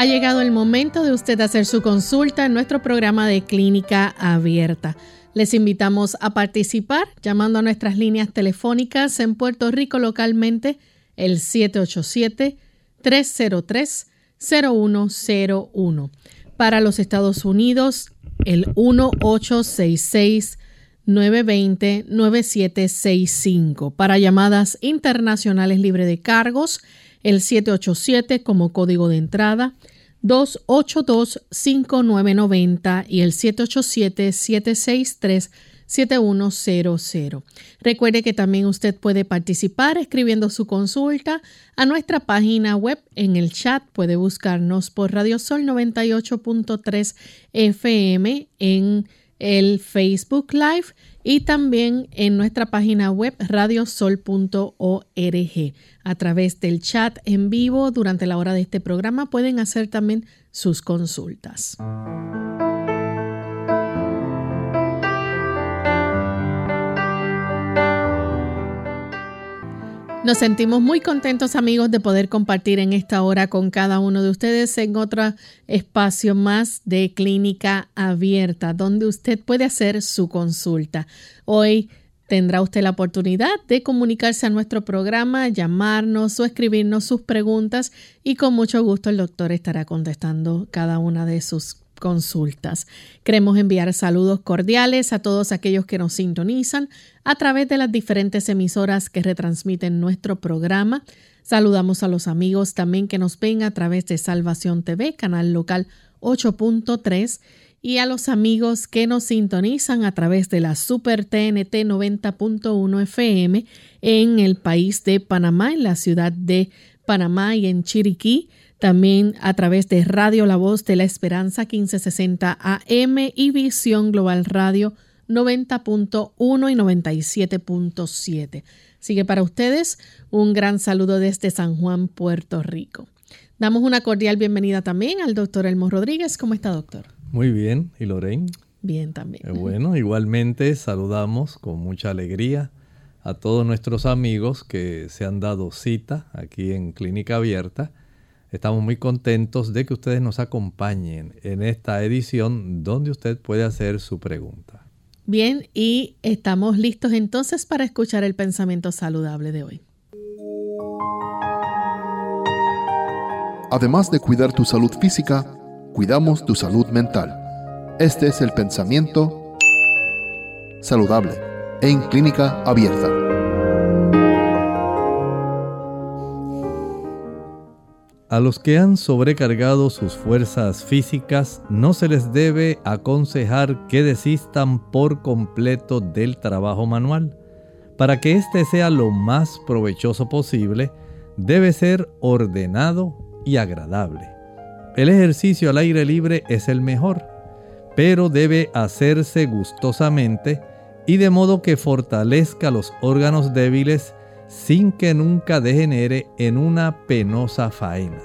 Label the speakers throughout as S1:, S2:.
S1: Ha llegado el momento de usted hacer su consulta en nuestro programa de clínica abierta. Les invitamos a participar llamando a nuestras líneas telefónicas en Puerto Rico localmente el 787-303-0101. Para los Estados Unidos el 1866-920-9765. Para llamadas internacionales libre de cargos, el 787 como código de entrada, 282-5990 y el 787-763-7100. Recuerde que también usted puede participar escribiendo su consulta a nuestra página web en el chat. Puede buscarnos por Radio Sol 98.3 FM en el Facebook Live y también en nuestra página web radiosol.org. A través del chat en vivo durante la hora de este programa pueden hacer también sus consultas. Nos sentimos muy contentos amigos de poder compartir en esta hora con cada uno de ustedes en otro espacio más de clínica abierta donde usted puede hacer su consulta. Hoy tendrá usted la oportunidad de comunicarse a nuestro programa, llamarnos o escribirnos sus preguntas y con mucho gusto el doctor estará contestando cada una de sus consultas. Queremos enviar saludos cordiales a todos aquellos que nos sintonizan a través de las diferentes emisoras que retransmiten nuestro programa. Saludamos a los amigos también que nos ven a través de Salvación TV, canal local 8.3, y a los amigos que nos sintonizan a través de la Super TNT 90.1 FM en el país de Panamá, en la ciudad de Panamá y en Chiriquí también a través de Radio La Voz de la Esperanza 1560 AM y Visión Global Radio 90.1 y 97.7. Sigue para ustedes un gran saludo desde San Juan, Puerto Rico. Damos una cordial bienvenida también al doctor Elmo Rodríguez. ¿Cómo está, doctor?
S2: Muy bien. ¿Y Lorraine?
S1: Bien también.
S2: Eh, bueno, igualmente saludamos con mucha alegría a todos nuestros amigos que se han dado cita aquí en Clínica Abierta Estamos muy contentos de que ustedes nos acompañen en esta edición donde usted puede hacer su pregunta.
S1: Bien, y estamos listos entonces para escuchar el pensamiento saludable de hoy.
S3: Además de cuidar tu salud física, cuidamos tu salud mental. Este es el pensamiento saludable en clínica abierta.
S2: A los que han sobrecargado sus fuerzas físicas no se les debe aconsejar que desistan por completo del trabajo manual. Para que éste sea lo más provechoso posible, debe ser ordenado y agradable. El ejercicio al aire libre es el mejor, pero debe hacerse gustosamente y de modo que fortalezca los órganos débiles sin que nunca degenere en una penosa faena.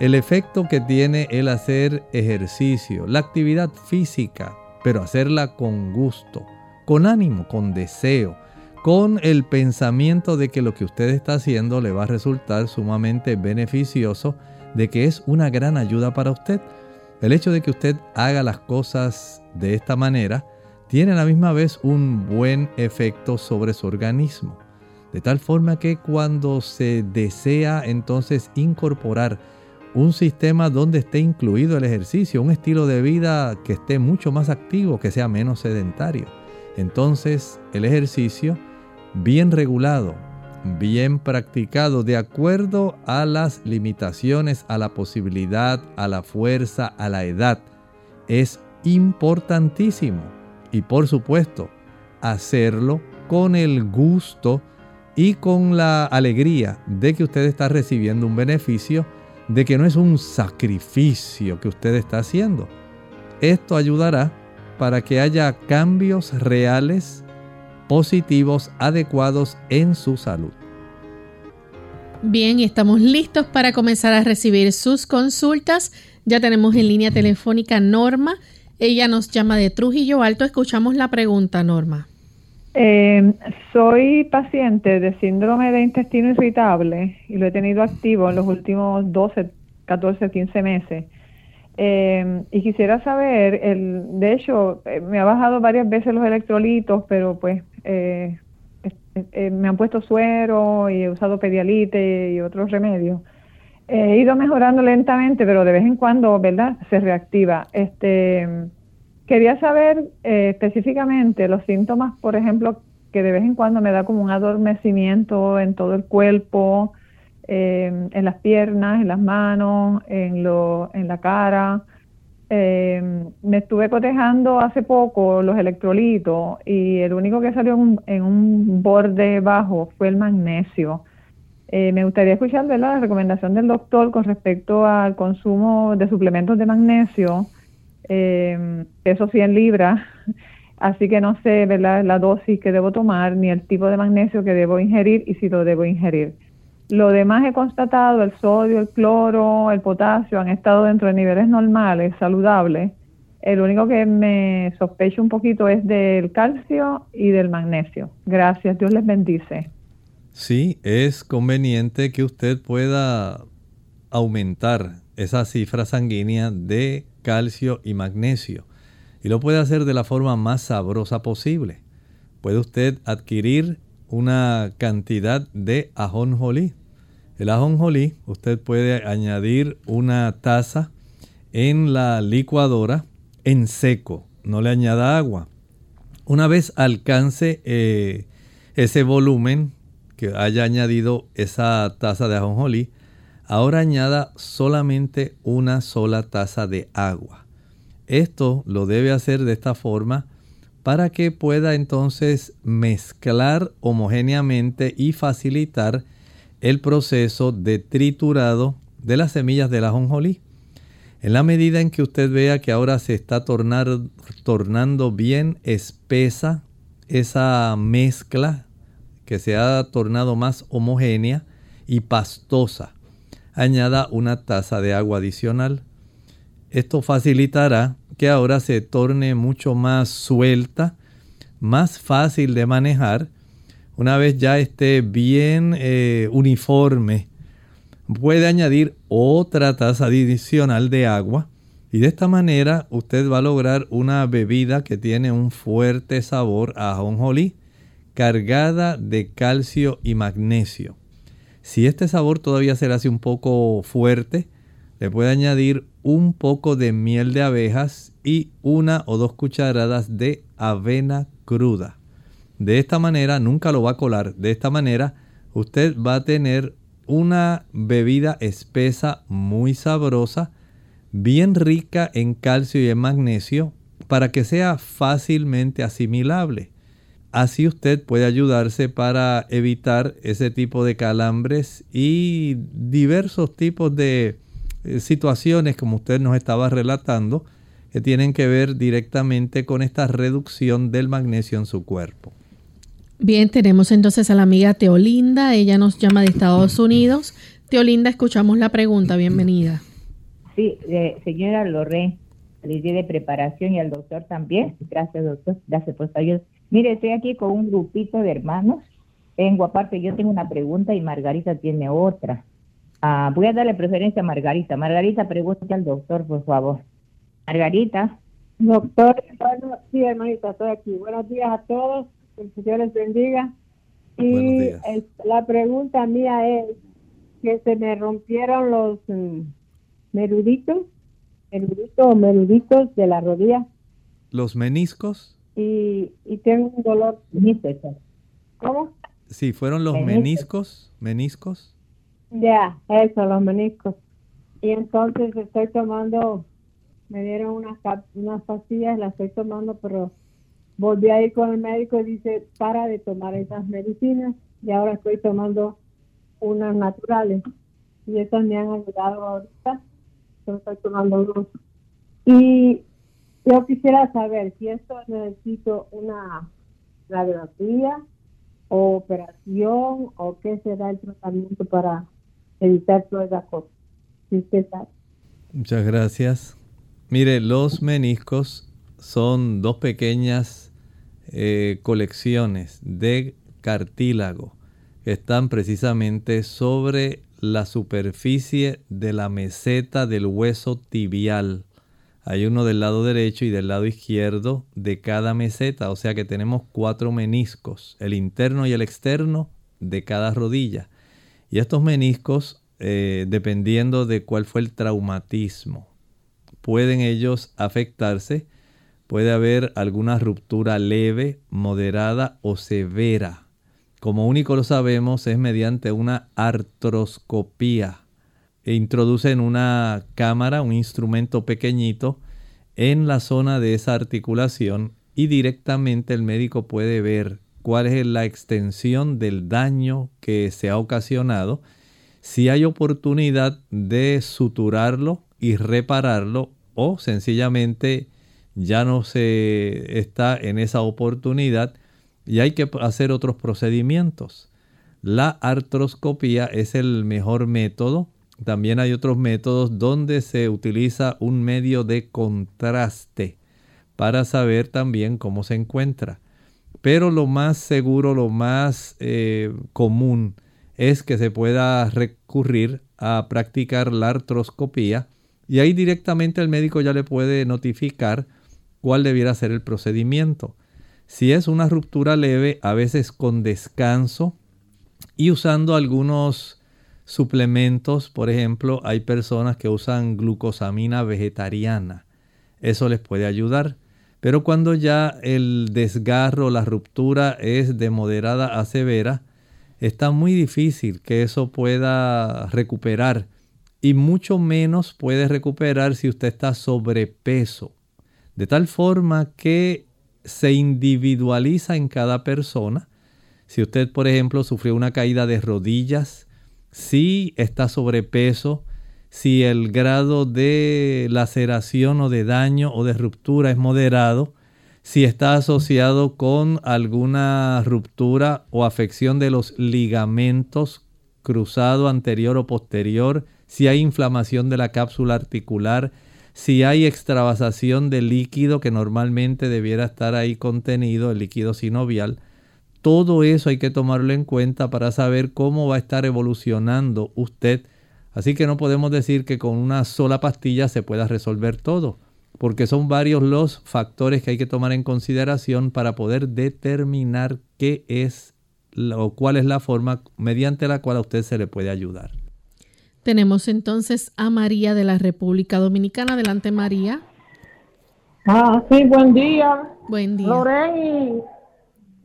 S2: El efecto que tiene el hacer ejercicio, la actividad física, pero hacerla con gusto, con ánimo, con deseo, con el pensamiento de que lo que usted está haciendo le va a resultar sumamente beneficioso, de que es una gran ayuda para usted. El hecho de que usted haga las cosas de esta manera tiene a la misma vez un buen efecto sobre su organismo. De tal forma que cuando se desea entonces incorporar un sistema donde esté incluido el ejercicio, un estilo de vida que esté mucho más activo, que sea menos sedentario. Entonces el ejercicio bien regulado, bien practicado, de acuerdo a las limitaciones, a la posibilidad, a la fuerza, a la edad, es importantísimo. Y por supuesto, hacerlo con el gusto y con la alegría de que usted está recibiendo un beneficio, de que no es un sacrificio que usted está haciendo. Esto ayudará para que haya cambios reales, positivos, adecuados en su salud.
S1: Bien, estamos listos para comenzar a recibir sus consultas. Ya tenemos en línea telefónica Norma. Ella nos llama de Trujillo Alto. Escuchamos la pregunta, Norma.
S4: Eh, soy paciente de síndrome de intestino irritable y lo he tenido activo en los últimos 12, 14, 15 meses. Eh, y quisiera saber, el, de hecho, eh, me ha bajado varias veces los electrolitos, pero pues eh, me han puesto suero y he usado pedialite y otros remedios. He ido mejorando lentamente, pero de vez en cuando, ¿verdad? Se reactiva. Este, quería saber específicamente los síntomas, por ejemplo, que de vez en cuando me da como un adormecimiento en todo el cuerpo, eh, en las piernas, en las manos, en, lo, en la cara. Eh, me estuve cotejando hace poco los electrolitos y el único que salió en un, borde bajo fue el magnesio. Eh, me gustaría escuchar la recomendación del doctor con respecto al consumo de suplementos de magnesio, peso 100 libras, así que no sé la dosis que debo tomar ni el tipo de magnesio que debo ingerir y si lo debo ingerir. Lo demás he constatado, el sodio, el cloro, el potasio han estado dentro de niveles normales, saludables. El único que me sospecho un poquito es del calcio y del magnesio. Gracias, Dios les bendice.
S2: Sí, es conveniente que usted pueda aumentar esa cifra sanguínea de calcio y magnesio. Y lo puede hacer de la forma más sabrosa posible. Puede usted adquirir una cantidad de ajonjolí. El ajonjolí, usted puede añadir una taza en la licuadora en seco, no le añada agua. Una vez alcance eh, ese volumen que haya añadido esa taza de ajonjolí, ahora añada solamente una sola taza de agua. Esto lo debe hacer de esta forma para que pueda entonces mezclar homogéneamente y facilitar el proceso de triturado de las semillas de la ajonjolí. En la medida en que usted vea que ahora se está tornando bien espesa esa mezcla, que se ha tornado más homogénea y pastosa, añada una taza de agua adicional. Esto facilitará que ahora se torne mucho más suelta, más fácil de manejar. Una vez ya esté bien eh, uniforme, puede añadir otra taza adicional de agua y de esta manera usted va a lograr una bebida que tiene un fuerte sabor a ajonjolí, cargada de calcio y magnesio. Si este sabor todavía se le hace un poco fuerte, le puede añadir un poco de miel de abejas y una o dos cucharadas de avena cruda. De esta manera, nunca lo va a colar, de esta manera usted va a tener una bebida espesa muy sabrosa, bien rica en calcio y en magnesio, para que sea fácilmente asimilable. Así usted puede ayudarse para evitar ese tipo de calambres y diversos tipos de eh, situaciones como usted nos estaba relatando que tienen que ver directamente con esta reducción del magnesio en su cuerpo.
S1: Bien, tenemos entonces a la amiga Teolinda, ella nos llama de Estados Unidos. Teolinda, escuchamos la pregunta, bienvenida.
S5: Sí, señora Loré, le di de preparación y al doctor también. Gracias, doctor. Gracias por su ayuda. Mire, estoy aquí con un grupito de hermanos. Tengo aparte, yo tengo una pregunta y Margarita tiene otra. Ah, voy a darle preferencia a Margarita. Margarita, pregunte al doctor, por favor. Margarita.
S6: Doctor, bueno, sí, hermanita, estoy aquí. Buenos días a todos. Que el Señor les bendiga. Y la pregunta mía es que se me rompieron los um, meruditos, meruditos o meruditos de la rodilla.
S2: ¿Los meniscos?
S6: Y, y tengo un dolor. ¿Cómo?
S2: Sí, fueron los meniscos. ¿Meniscos?
S6: Ya, eso, los meniscos. Y entonces estoy tomando, me dieron unas, unas pastillas, las estoy tomando, pero volví a ir con el médico y dice, para de tomar esas medicinas. y ahora estoy tomando unas naturales y esas me han ayudado ahorita. estoy tomando dos. Y yo quisiera saber si esto necesito una radiografía o operación o qué será el tratamiento para evitar todas.
S2: Muchas gracias. Mire, los meniscos son dos pequeñas eh, colecciones de cartílago que están precisamente sobre la superficie de la meseta del hueso tibial. Hay uno del lado derecho y del lado izquierdo de cada meseta, o sea que tenemos cuatro meniscos, el interno y el externo de cada rodilla. Y estos meniscos, eh, dependiendo de cuál fue el traumatismo, pueden ellos afectarse. Puede haber alguna ruptura leve, moderada o severa como único lo sabemos es mediante una artroscopía. E introduce en una cámara un instrumento pequeñito en la zona de esa articulación y directamente el médico puede ver cuál es la extensión del daño que se ha ocasionado, si hay oportunidad de suturarlo y repararlo o sencillamente ya no se está en esa oportunidad y hay que hacer otros procedimientos. La artroscopía es el mejor método. También hay otros métodos donde se utiliza un medio de contraste para saber también cómo se encuentra. Pero lo más seguro, lo más eh, común es que se pueda recurrir a practicar la artroscopía y ahí directamente el médico ya le puede notificar cuál debiera ser el procedimiento. Si es una ruptura leve, a veces con descanso y usando algunos suplementos, por ejemplo, hay personas que usan glucosamina vegetariana. Eso les puede ayudar. Pero cuando ya el desgarro, la ruptura es de moderada a severa, está muy difícil que eso pueda recuperar. Y mucho menos puede recuperar si usted está sobrepeso. De tal forma que se individualiza en cada persona. Si usted, por ejemplo, sufrió una caída de rodillas, si está sobrepeso, si el grado de laceración o de daño o de ruptura es moderado, si está asociado con alguna ruptura o afección de los ligamentos cruzado anterior o posterior, si hay inflamación de la cápsula articular, si hay extravasación de líquido que normalmente debiera estar ahí contenido, el líquido sinovial, todo eso hay que tomarlo en cuenta para saber cómo va a estar evolucionando usted. Así que no podemos decir que con una sola pastilla se pueda resolver todo, porque son varios los factores que hay que tomar en consideración para poder determinar qué es o cuál es la forma mediante la cual a usted se le puede ayudar.
S1: Tenemos entonces a María de la República Dominicana. Adelante, María.
S7: Ah, sí, buen día.
S1: Buen día.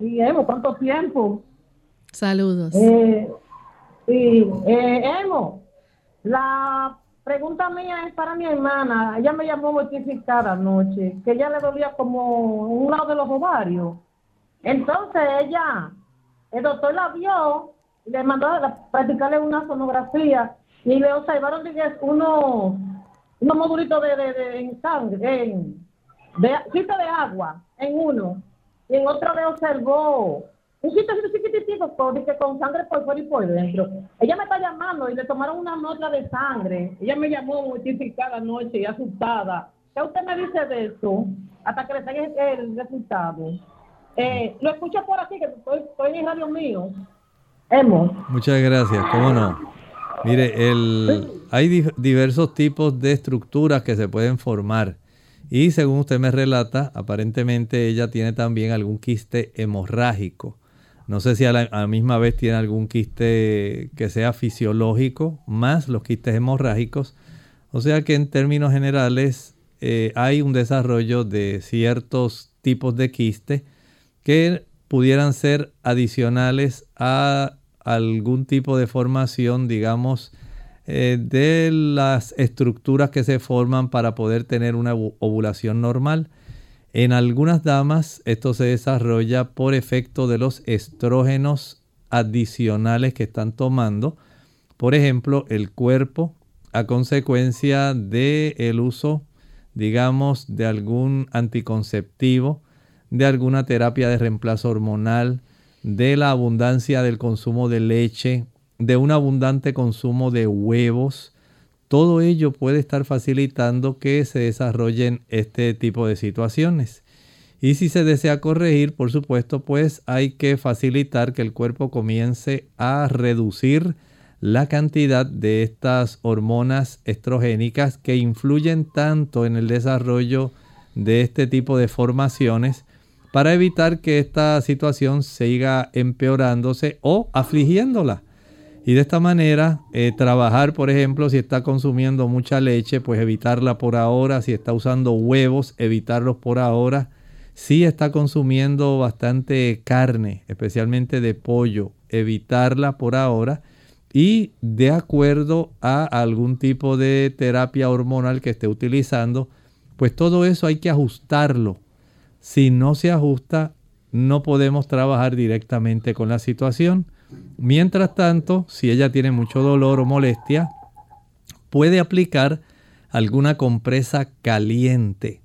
S7: Emo, ¿cuánto tiempo?
S1: Saludos.
S7: Eh, sí, eh, Emo, la pregunta mía es para mi hermana. Ella me llamó mortificada anoche, que ella le dolía como un lado de los ovarios. Entonces ella, el doctor la vio y le mandó a practicarle una sonografía y le observaron unos unos modulitos de, de, en sangre, en de, de agua en uno, y en otro le observó un sitio chiquitito con, con sangre por fuera y por dentro. Ella me está llamando y le tomaron una nota de sangre. Ella me llamó mortificada anoche y asustada. ¿Qué usted me dice de eso? Hasta que le salga el, resultado. Eh, lo escucho por aquí, que estoy, estoy en radio mío. Hemos.
S2: Muchas gracias, ¿cómo no? Mire, el, hay diversos tipos de estructuras que se pueden formar. Y según usted me relata, aparentemente ella tiene también algún quiste hemorrágico. No sé si a la, misma vez tiene algún quiste que sea fisiológico, más los quistes hemorrágicos. O sea que en términos generales eh, hay un desarrollo de ciertos tipos de quiste que pudieran ser adicionales a algún tipo de formación, digamos, eh, de las estructuras que se forman para poder tener una ovulación normal. En algunas damas esto se desarrolla por efecto de los estrógenos adicionales que están tomando. Por ejemplo, el cuerpo a consecuencia del el uso, digamos, de algún anticonceptivo, de alguna terapia de reemplazo hormonal, de la abundancia del consumo de leche, de un abundante consumo de huevos, todo ello puede estar facilitando que se desarrollen este tipo de situaciones. Y si se desea corregir, por supuesto, pues hay que facilitar que el cuerpo comience a reducir la cantidad de estas hormonas estrogénicas que influyen tanto en el desarrollo de este tipo de formaciones para evitar que esta situación siga empeorándose o afligiéndola. Y de esta manera, eh, trabajar, por ejemplo, si está consumiendo mucha leche, pues evitarla por ahora. Si está usando huevos, evitarlos por ahora. Si está consumiendo bastante carne, especialmente de pollo, evitarla por ahora. Y de acuerdo a algún tipo de terapia hormonal que esté utilizando, pues todo eso hay que ajustarlo si no se ajusta, no podemos trabajar directamente con la situación. Mientras tanto, si ella tiene mucho dolor o molestia, puede aplicar alguna compresa caliente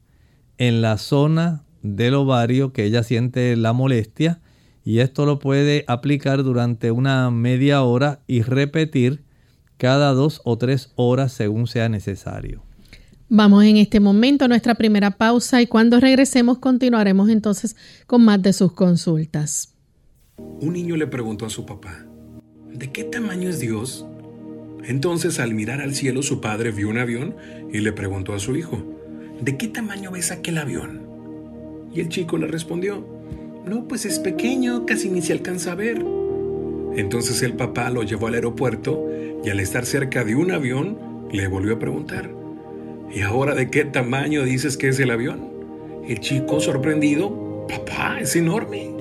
S2: en la zona del ovario que ella siente la molestia y esto lo puede aplicar durante una media hora y repetir cada dos o tres horas según sea necesario.
S1: Vamos en este momento a nuestra primera pausa y cuando regresemos continuaremos entonces con más de sus consultas.
S8: Un niño le preguntó a su papá, ¿de qué tamaño es Dios? Entonces al mirar al cielo su padre vio un avión y le preguntó a su hijo, ¿de qué tamaño ves aquel avión? Y el chico le respondió, no, pues es pequeño, casi ni se alcanza a ver. Entonces el papá lo llevó al aeropuerto y al estar cerca de un avión le volvió a preguntar, ¿Y ahora de qué tamaño dices que es el avión? El chico sorprendido, papá, es enorme.